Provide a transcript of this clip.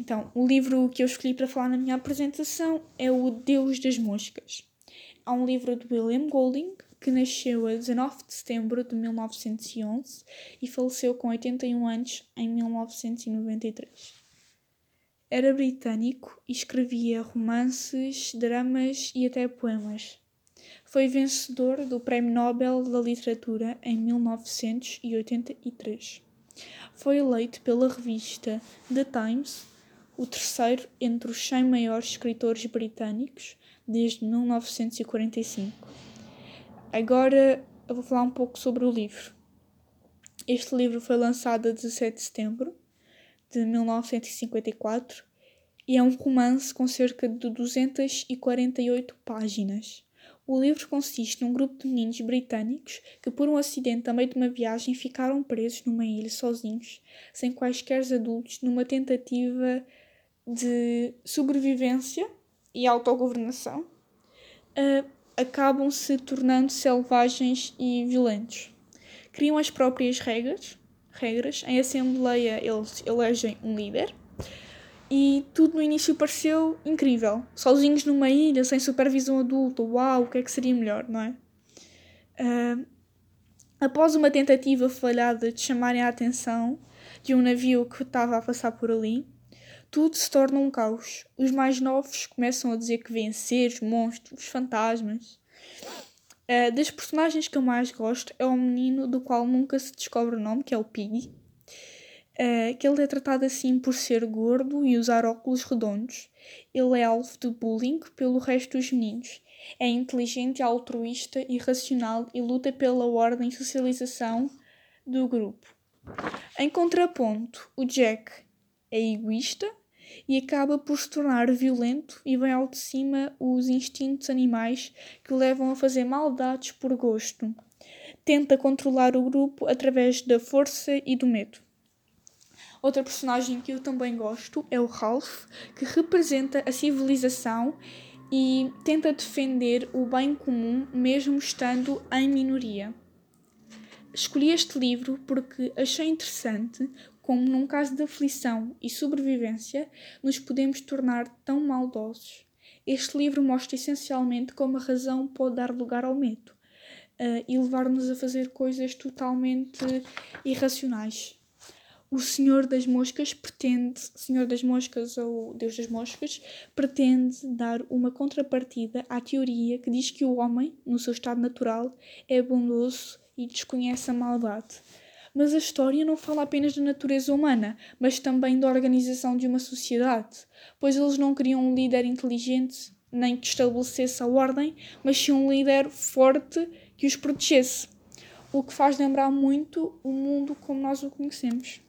Então, o livro que eu escolhi para falar na minha apresentação é O Deus das Moscas. É um livro de William Golding, que nasceu a 19 de setembro de 1911 e faleceu com 81 anos em 1993. Era britânico e escrevia romances, dramas e até poemas. Foi vencedor do Prémio Nobel da Literatura em 1983. Foi eleito pela revista The Times o terceiro entre os 100 maiores escritores britânicos desde 1945. Agora eu vou falar um pouco sobre o livro. Este livro foi lançado a 17 de setembro de 1954 e é um romance com cerca de 248 páginas. O livro consiste num grupo de meninos britânicos que, por um acidente a meio de uma viagem, ficaram presos numa ilha sozinhos, sem quaisquer adultos, numa tentativa de sobrevivência e autogovernação, uh, acabam se tornando selvagens e violentos. Criam as próprias regras, regras. Em assembleia eles elegem um líder e tudo no início pareceu incrível. Sozinhos numa ilha, sem supervisão adulta, uau, o que é que seria melhor, não é? Uh, após uma tentativa falhada de chamarem a atenção de um navio que estava a passar por ali, tudo se torna um caos. Os mais novos começam a dizer que vêem seres, monstros, fantasmas. Uh, das personagens que eu mais gosto é o menino do qual nunca se descobre o nome, que é o Piggy uh, que ele é tratado assim por ser gordo e usar óculos redondos. Ele é alvo de bullying pelo resto dos meninos. É inteligente, altruísta e racional e luta pela ordem e socialização do grupo. Em contraponto, o Jack é egoísta e acaba por se tornar violento e vem ao de cima os instintos animais que o levam a fazer maldades por gosto. Tenta controlar o grupo através da força e do medo. Outra personagem que eu também gosto é o Ralph, que representa a civilização e tenta defender o bem comum mesmo estando em minoria. Escolhi este livro porque achei interessante como, num caso de aflição e sobrevivência, nos podemos tornar tão maldosos. Este livro mostra essencialmente como a razão pode dar lugar ao medo uh, e levar-nos a fazer coisas totalmente irracionais o Senhor das Moscas pretende, Senhor das Moscas ou Deus das Moscas, pretende dar uma contrapartida à teoria que diz que o homem, no seu estado natural, é bondoso e desconhece a maldade. Mas a história não fala apenas da natureza humana, mas também da organização de uma sociedade, pois eles não queriam um líder inteligente nem que estabelecesse a ordem, mas sim um líder forte que os protegesse. O que faz lembrar muito o mundo como nós o conhecemos.